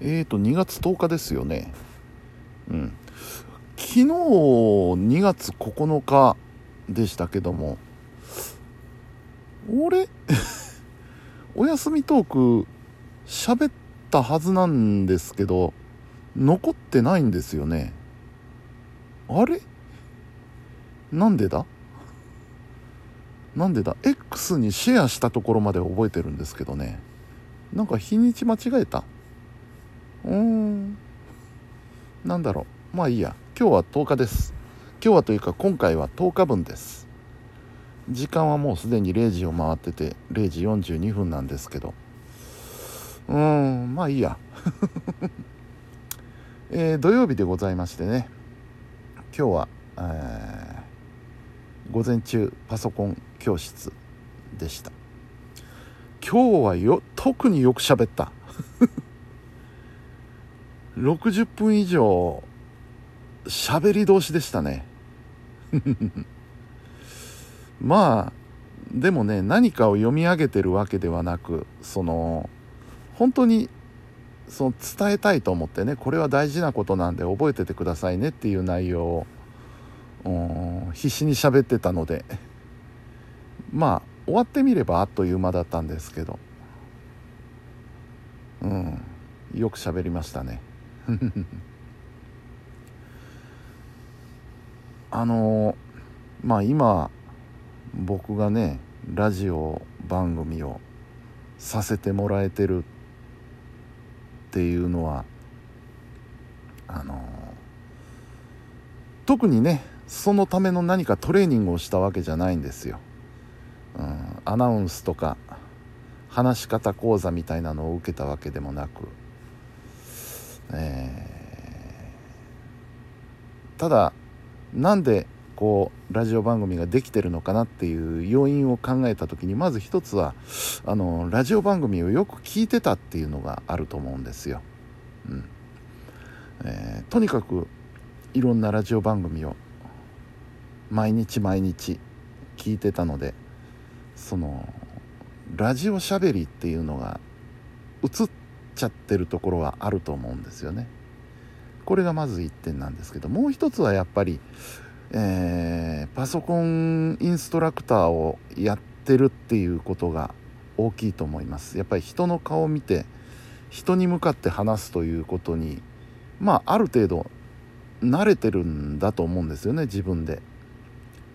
えーと2月10日ですよね。うん。昨日2月9日でしたけども俺 お休みトーク喋ったはずなんですけど残ってないんですよね。あれ？なんでだ？なんでだ？X にシェアしたところまで覚えてるんですけどね。なんか日にち間違えた？うん。なんだろう。まあいいや。今日は10日です。今日はというか今回は10日分です。時間はもうすでに0時を回ってて0時42分なんですけど。うーんまあいいや。えー、土曜日でございましてね。今日は、えー、午前中パソコン教室でした。今日はよ特によく喋った。60分以上喋り通しでしたね。まあでもね何かを読み上げてるわけではなくその本当にその伝えたいと思ってねこれは大事なことなんで覚えててくださいねっていう内容を必死に喋ってたので。まあ終わってみればあっという間だったんですけど。うんよく喋りましたね。あのまあ今僕がねラジオ番組をさせてもらえてるっていうのはあの特にねそのための何かトレーニングをしたわけじゃないんですよ、うん、アナウンスとか話し方講座みたいなのを受けたわけでもなく、えー、ただなんでこうラジオ番組ができてるのかなっていう要因を考えた時にまず一つはあのラジオ番組をよく聞いてたっていうのがあると思うんですよ。うんえー、とにかくいろんなラジオ番組を毎日毎日聞いてたのでそのラジオしゃべりっていうのが映っちゃってるところはあると思うんですよね。これがまず1点なんですけどもう一つはやっぱり、えー、パソコンインストラクターをやってるっていうことが大きいと思いますやっぱり人の顔を見て人に向かって話すということにまあある程度慣れてるんだと思うんですよね自分で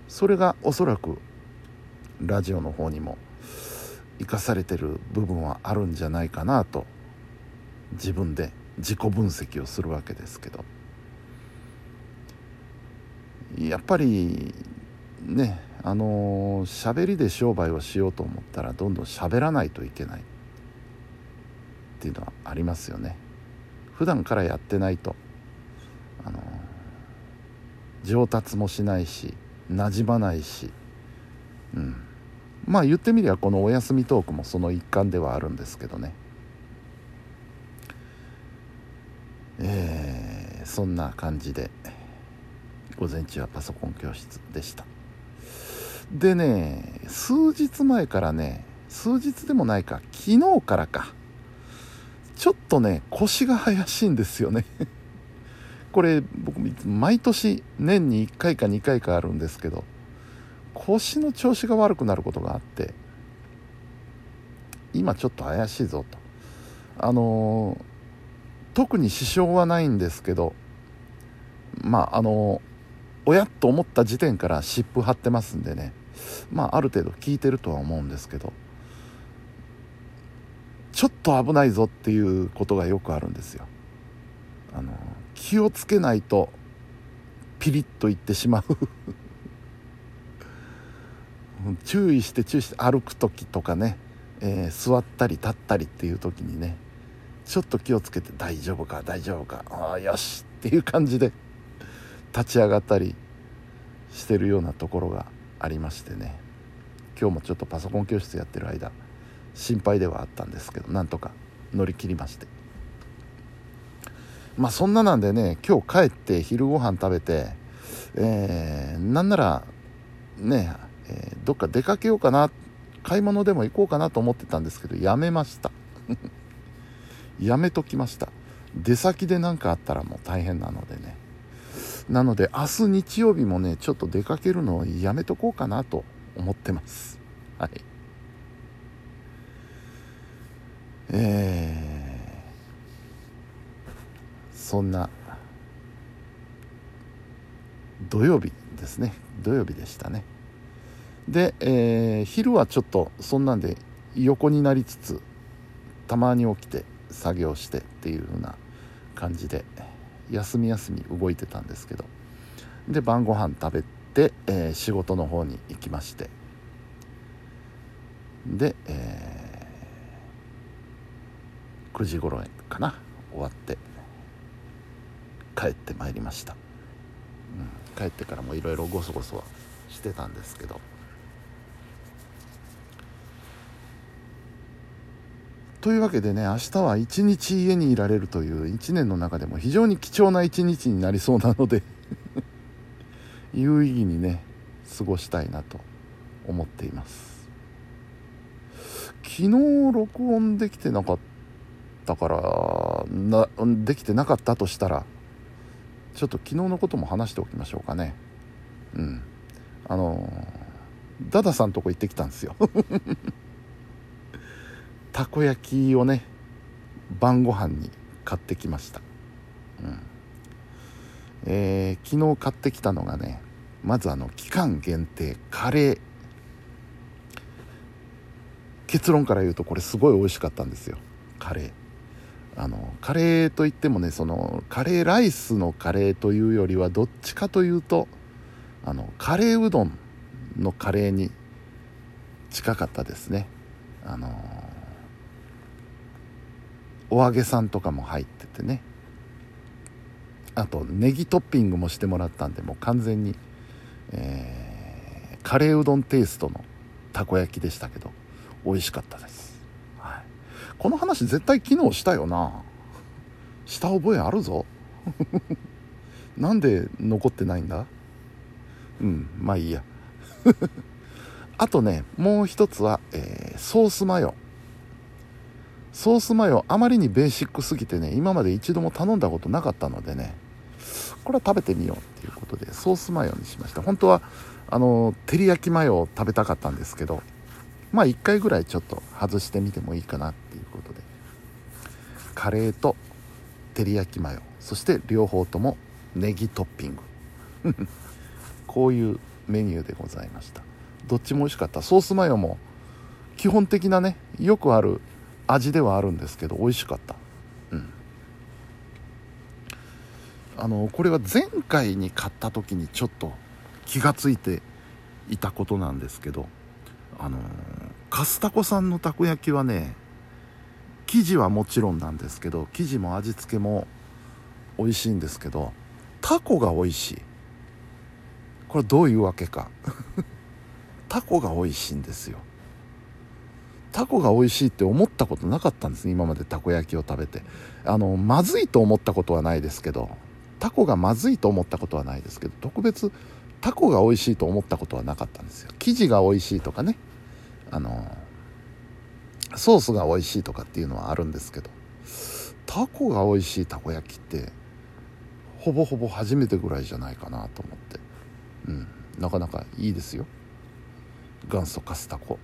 それがおそらくラジオの方にも生かされてる部分はあるんじゃないかなと自分で自己分析をするわけですけど。やっぱりねあの喋りで商売をしようと思ったらどんどん喋らないといけない。っていうのはありますよね。普段からやってないと。あの上達もしないしなじまないし。うん。まあ言ってみりゃこのお休みトークもその一環ではあるんですけどね。えー、そんな感じで午前中はパソコン教室でした。でね数日前からね数日でもないか昨日からかちょっとね腰が怪しいんですよね。これ僕毎年年に1回か2回かあるんですけど腰の調子が悪くなることがあって今ちょっと怪しいぞと。あのー特に支障はないんですけどまああの親と思った時点から湿布貼ってますんでね。まあある程度効いてるとは思うんですけどちょっと危ないぞっていうことがよくあるんですよ。あの気をつけないとピリッといってしまう。注意して注意して歩く時とかね、えー、座ったり立ったりっていう時にねちょっと気をつけて大丈夫か大丈夫かああよしっていう感じで立ち上がったりしてるようなところがありましてね。今日もちょっとパソコン教室やってる間心配ではあったんですけどなんとか乗り切りまして。まあそんななんでね今日帰って昼ご飯食べてえー、なんならね、えー、どっか出かけようかな買い物でも行こうかなと思ってたんですけどやめました。やめときました。出先で何かあったらもう大変なのでね。なので明日日曜日もねちょっと出かけるのをやめとこうかなと思ってます。はい。えー、そんな土曜日ですね。土曜日でしたね。で、えー、昼はちょっとそんなんで横になりつつたまに起きて作業してっていう風な感じで休み休み動いてたんですけどで晩ご飯食べて、えー、仕事の方に行きましてで、えー、9時頃かな終わって帰ってまいりました、うん、帰ってからもいろいろごそごそはしてたんですけど。というわけでね明日は一日家にいられるという1年の中でも非常に貴重な一日になりそうなので 有意義にね過ごしたいなと思っています。昨日録音できてなかったからなできてなかったとしたらちょっと昨日のことも話しておきましょうかね。うん。あのダダさんとこ行ってきたんですよ。たこ焼きをね晩ご飯に買ってきました、うん。えー、昨日買ってきたのがねまずあの期間限定カレー。結論から言うとこれすごい美味しかったんですよ。カレー。あのカレーといってもねそのカレーライスのカレーというよりはどっちかというとあのカレーうどんのカレーに近かったですね。あのお揚げさんとかも入っててね。あとネギトッピングもしてもらったんでもう完全に、えー、カレーうどんテイストのたこ焼きでしたけど美味しかったです、はい、この話絶対機能したよな。した覚えあるぞ。なんで残ってないんだ？うんまあいいや。あとねもう一つは、えー、ソースマヨ。ソースマヨあまりにベーシックすぎてね今まで一度も頼んだことなかったのでねこれは食べてみようっていうことでソースマヨにしました。本当はあの照り焼きマヨを食べたかったんですけどまあ1回ぐらいちょっと外してみてもいいかなっていうことでカレーと照り焼きマヨそして両方ともネギトッピング。こういうメニューでございました。どっちも美味しかった。ソースマヨも基本的なねよくある味ではあるんですけど美味しかった。うん。あのこれは前回に買った時にちょっと気が付いていたことなんですけどあのカスタコさんのたこ焼きはね生地はもちろんなんですけど生地も味付けも美味しいんですけどタコが美味しい。これどういうわけか。タコが美味しいんですよ。タコが美味しいって思ったことなかったんです今までたこ焼きを食べて。あのまずいと思ったことはないですけどタコがまずいと思ったことはないですけど特別タコが美味しいと思ったことはなかったんですよ。生地が美味しいとかね。あのソースが美味しいとかっていうのはあるんですけどタコが美味しいたこ焼きってほぼほぼ初めてぐらいじゃないかなと思って。うんなかなかいいですよ。元祖カスタコ。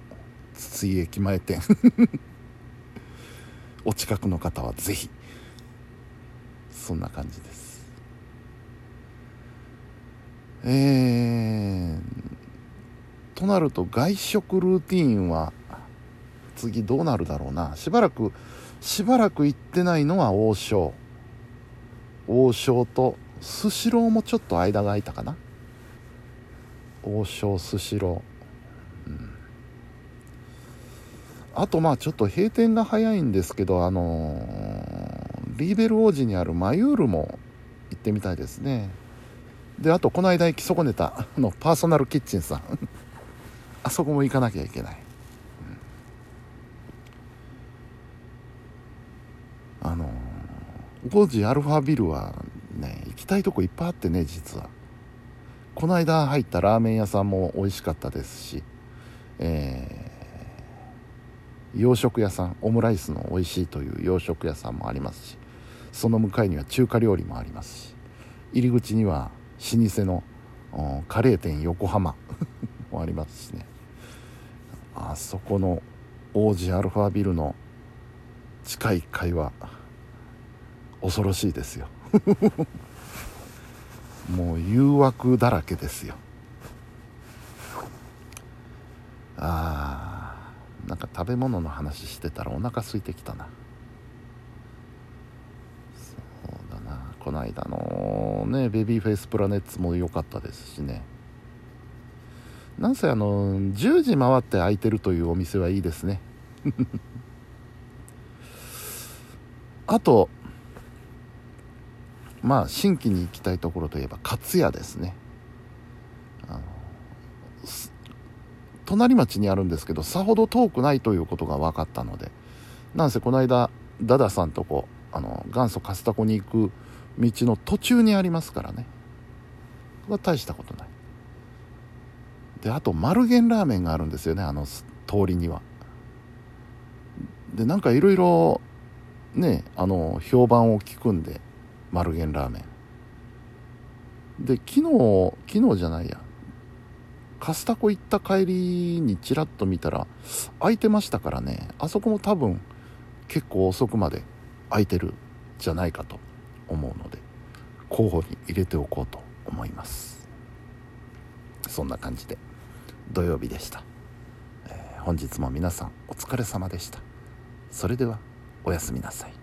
筒井駅前店。お近くの方はぜひ。そんな感じです。えー、となると外食ルーティンは次どうなるだろうな。しばらくしばらく行ってないのは王将。王将とスシローもちょっと間が空いたかな。王将スシロー、うんあとまあちょっと閉店が早いんですけどあのー、リーベル王子にあるマユールも行ってみたいですね。であとこの間行き損ねたのパーソナルキッチンさん。あそこも行かなきゃいけない、あのー、王子アルファビルはね行きたいとこいっぱいあってね実は。この間入ったラーメン屋さんも美味しかったですしえー洋食屋さんオムライスの美味しいという洋食屋さんもありますしその向かいには中華料理もありますし入り口には老舗のカレー店横浜 もありますしね。あそこの王子アルファビルの地下1階は恐ろしいですよ。もう誘惑だらけですよ。あー。なんか食べ物の話してたらお腹空いてきたな。そうだな。この間のねベビーフェイスプラネッツも良かったですしね。なんせあの10時回って開いてるというお店はいいですね。あとまあ新規に行きたいところといえば勝屋ですねあの隣町にあるんですけどさほど遠くないということが分かったのでなんせこの間ダダさんとこあの元祖カスタコに行く道の途中にありますからね。は大したことない。であと丸源ラーメンがあるんですよねあの通りには。でなんかいろいろねあの評判を聞くんで丸源ラーメン。で昨日昨日じゃないや。カスタコ行った帰りにちらっと見たら空いてましたからね。あそこも多分結構遅くまで空いてるじゃないかと思うので候補に入れておこうと思います。そんな感じで土曜日でした、えー、本日も皆さんお疲れ様でした。それではおやすみなさい。